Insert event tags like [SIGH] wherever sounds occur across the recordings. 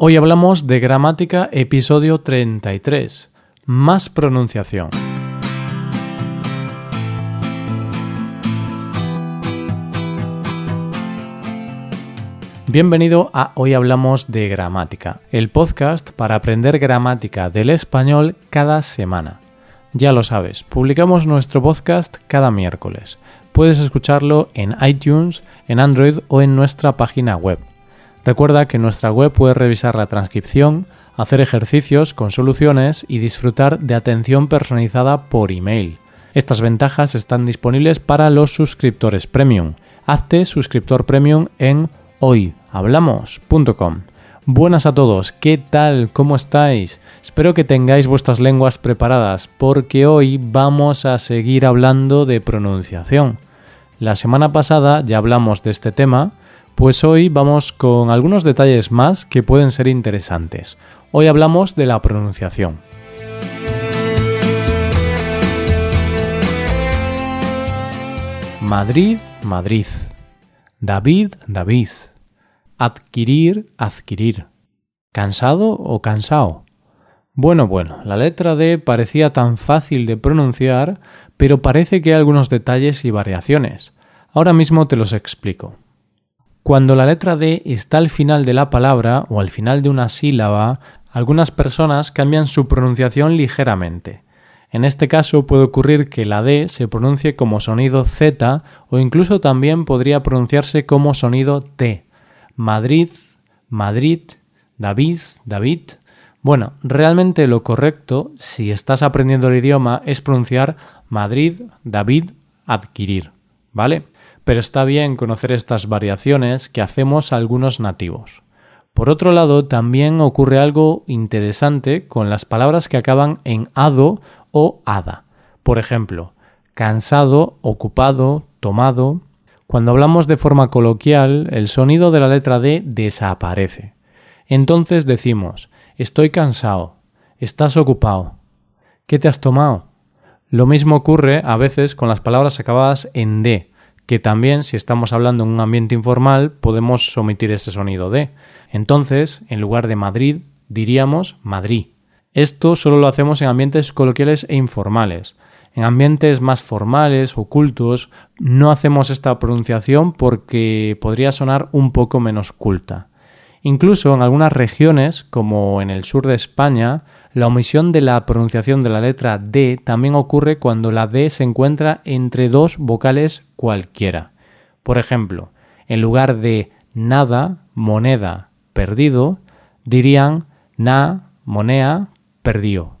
Hoy hablamos de gramática episodio 33, más pronunciación. Bienvenido a Hoy Hablamos de Gramática, el podcast para aprender gramática del español cada semana. Ya lo sabes, publicamos nuestro podcast cada miércoles. Puedes escucharlo en iTunes, en Android o en nuestra página web Recuerda que en nuestra web puedes revisar la transcripción, hacer ejercicios con soluciones y disfrutar de atención personalizada por email. Estas ventajas están disponibles para los suscriptores premium. Hazte suscriptor premium en hoyhablamos.com. Buenas a todos, ¿qué tal? ¿Cómo estáis? Espero que tengáis vuestras lenguas preparadas porque hoy vamos a seguir hablando de pronunciación. La semana pasada ya hablamos de este tema, pues hoy vamos con algunos detalles más que pueden ser interesantes. Hoy hablamos de la pronunciación. Madrid, Madrid. David, David. Adquirir, adquirir. ¿Cansado o cansado? Bueno, bueno, la letra D parecía tan fácil de pronunciar, pero parece que hay algunos detalles y variaciones. Ahora mismo te los explico. Cuando la letra D está al final de la palabra o al final de una sílaba, algunas personas cambian su pronunciación ligeramente. En este caso puede ocurrir que la D se pronuncie como sonido Z o incluso también podría pronunciarse como sonido T. Madrid, Madrid, David, David. Bueno, realmente lo correcto, si estás aprendiendo el idioma, es pronunciar Madrid, David, adquirir. ¿Vale? Pero está bien conocer estas variaciones que hacemos algunos nativos. Por otro lado, también ocurre algo interesante con las palabras que acaban en ado o ada. Por ejemplo, cansado, ocupado, tomado. Cuando hablamos de forma coloquial, el sonido de la letra D desaparece. Entonces decimos, estoy cansado, estás ocupado, ¿qué te has tomado? Lo mismo ocurre a veces con las palabras acabadas en D, que también si estamos hablando en un ambiente informal podemos omitir ese sonido de. Entonces, en lugar de Madrid, diríamos Madrid. Esto solo lo hacemos en ambientes coloquiales e informales. En ambientes más formales, ocultos, no hacemos esta pronunciación porque podría sonar un poco menos culta. Incluso en algunas regiones, como en el sur de España, la omisión de la pronunciación de la letra D también ocurre cuando la D se encuentra entre dos vocales cualquiera. Por ejemplo, en lugar de nada, moneda, perdido, dirían na, monea, perdió.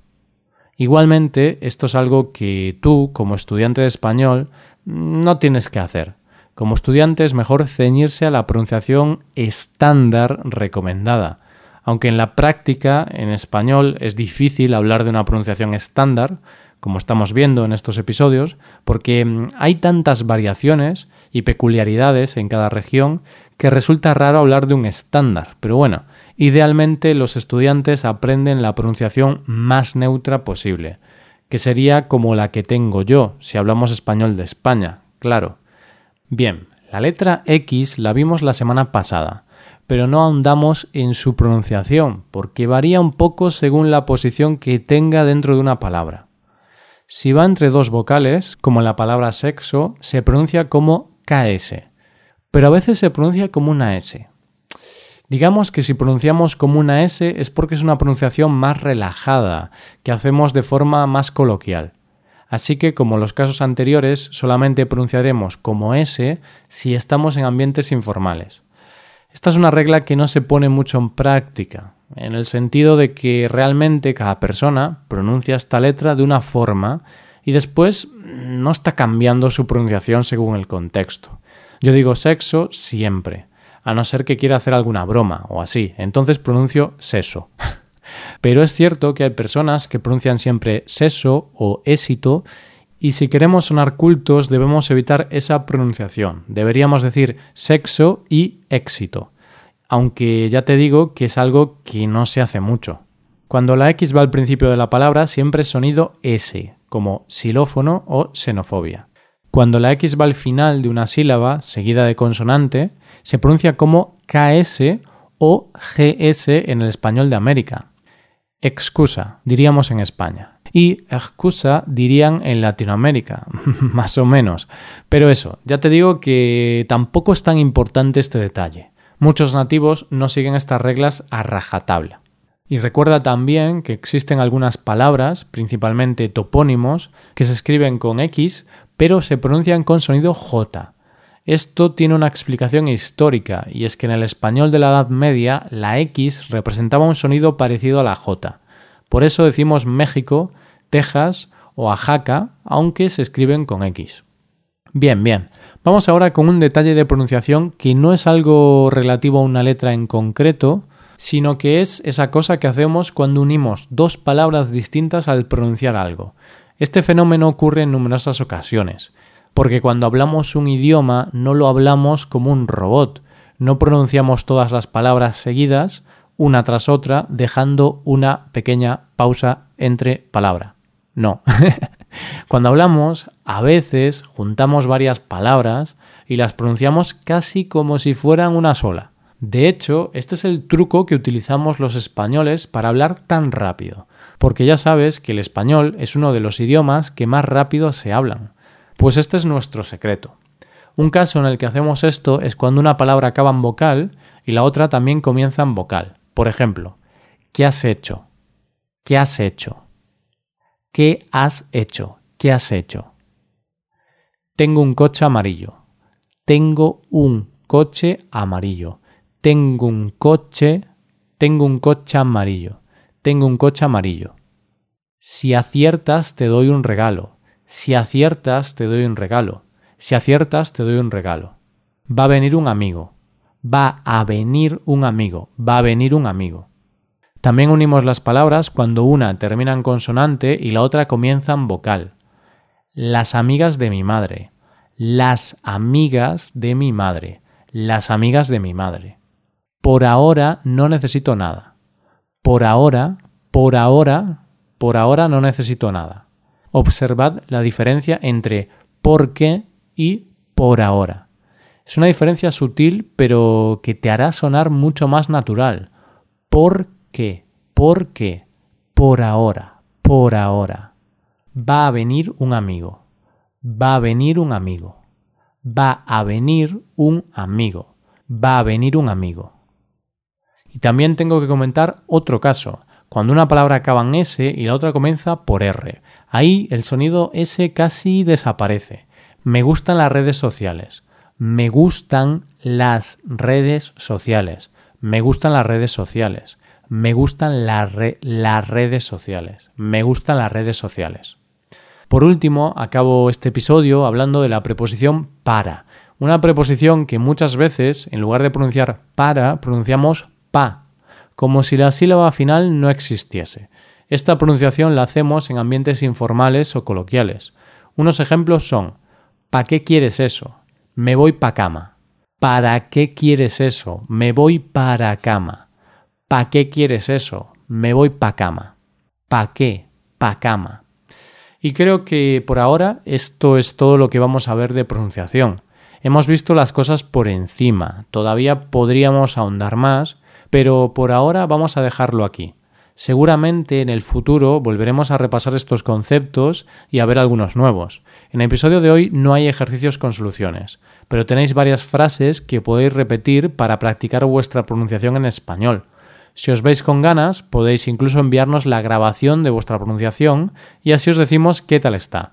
Igualmente, esto es algo que tú, como estudiante de español, no tienes que hacer. Como estudiante es mejor ceñirse a la pronunciación estándar recomendada, aunque en la práctica, en español, es difícil hablar de una pronunciación estándar, como estamos viendo en estos episodios, porque mm, hay tantas variaciones y peculiaridades en cada región que resulta raro hablar de un estándar. Pero bueno, idealmente los estudiantes aprenden la pronunciación más neutra posible, que sería como la que tengo yo, si hablamos español de España, claro. Bien, la letra X la vimos la semana pasada pero no ahondamos en su pronunciación, porque varía un poco según la posición que tenga dentro de una palabra. Si va entre dos vocales, como la palabra sexo, se pronuncia como KS, pero a veces se pronuncia como una S. Digamos que si pronunciamos como una S es porque es una pronunciación más relajada, que hacemos de forma más coloquial. Así que, como en los casos anteriores, solamente pronunciaremos como S si estamos en ambientes informales. Esta es una regla que no se pone mucho en práctica, en el sentido de que realmente cada persona pronuncia esta letra de una forma y después no está cambiando su pronunciación según el contexto. Yo digo sexo siempre, a no ser que quiera hacer alguna broma o así, entonces pronuncio seso. [LAUGHS] Pero es cierto que hay personas que pronuncian siempre seso o éxito y si queremos sonar cultos debemos evitar esa pronunciación. Deberíamos decir sexo y éxito. Aunque ya te digo que es algo que no se hace mucho. Cuando la X va al principio de la palabra siempre es sonido S, como xilófono o xenofobia. Cuando la X va al final de una sílaba seguida de consonante, se pronuncia como KS o GS en el español de América. Excusa, diríamos en España. Y excusa dirían en Latinoamérica, [LAUGHS] más o menos. Pero eso, ya te digo que tampoco es tan importante este detalle. Muchos nativos no siguen estas reglas a rajatabla. Y recuerda también que existen algunas palabras, principalmente topónimos, que se escriben con X, pero se pronuncian con sonido J. Esto tiene una explicación histórica, y es que en el español de la Edad Media la X representaba un sonido parecido a la J. Por eso decimos México, Texas o Oaxaca, aunque se escriben con X. Bien, bien. Vamos ahora con un detalle de pronunciación que no es algo relativo a una letra en concreto, sino que es esa cosa que hacemos cuando unimos dos palabras distintas al pronunciar algo. Este fenómeno ocurre en numerosas ocasiones, porque cuando hablamos un idioma no lo hablamos como un robot, no pronunciamos todas las palabras seguidas, una tras otra, dejando una pequeña pausa entre palabra. No. [LAUGHS] cuando hablamos, a veces juntamos varias palabras y las pronunciamos casi como si fueran una sola. De hecho, este es el truco que utilizamos los españoles para hablar tan rápido, porque ya sabes que el español es uno de los idiomas que más rápido se hablan. Pues este es nuestro secreto. Un caso en el que hacemos esto es cuando una palabra acaba en vocal y la otra también comienza en vocal. Por ejemplo, ¿qué has hecho? ¿Qué has hecho? ¿Qué has hecho? ¿Qué has hecho? Tengo un coche amarillo. Tengo un coche amarillo. Tengo un coche, tengo un coche amarillo, tengo un coche amarillo. Si aciertas, te doy un regalo. Si aciertas, te doy un regalo. Si aciertas, te doy un regalo. Va a venir un amigo. Va a venir un amigo. Va a venir un amigo. También unimos las palabras cuando una termina en consonante y la otra comienza en vocal. Las amigas de mi madre. Las amigas de mi madre. Las amigas de mi madre. Por ahora no necesito nada. Por ahora, por ahora, por ahora no necesito nada. Observad la diferencia entre por qué y por ahora. Es una diferencia sutil pero que te hará sonar mucho más natural. ¿Por qué? ¿Por qué? Por ahora, por ahora. Va a venir un amigo. Va a venir un amigo. Va a venir un amigo. Va a venir un amigo. Y también tengo que comentar otro caso, cuando una palabra acaba en S y la otra comienza por R. Ahí el sonido S casi desaparece. Me gustan las redes sociales. Me gustan las redes sociales. Me gustan las redes sociales. Me gustan las redes sociales. Me gustan las redes sociales. Por último, acabo este episodio hablando de la preposición para. Una preposición que muchas veces, en lugar de pronunciar para, pronunciamos pa, como si la sílaba final no existiese. Esta pronunciación la hacemos en ambientes informales o coloquiales. Unos ejemplos son ¿Pa qué quieres eso? Me voy pa cama. ¿Para qué quieres eso? Me voy para cama. ¿Pa qué quieres eso? Me voy pa cama. ¿Pa qué? Pa cama. Y creo que por ahora esto es todo lo que vamos a ver de pronunciación. Hemos visto las cosas por encima, todavía podríamos ahondar más, pero por ahora vamos a dejarlo aquí. Seguramente en el futuro volveremos a repasar estos conceptos y a ver algunos nuevos. En el episodio de hoy no hay ejercicios con soluciones, pero tenéis varias frases que podéis repetir para practicar vuestra pronunciación en español. Si os veis con ganas, podéis incluso enviarnos la grabación de vuestra pronunciación y así os decimos qué tal está.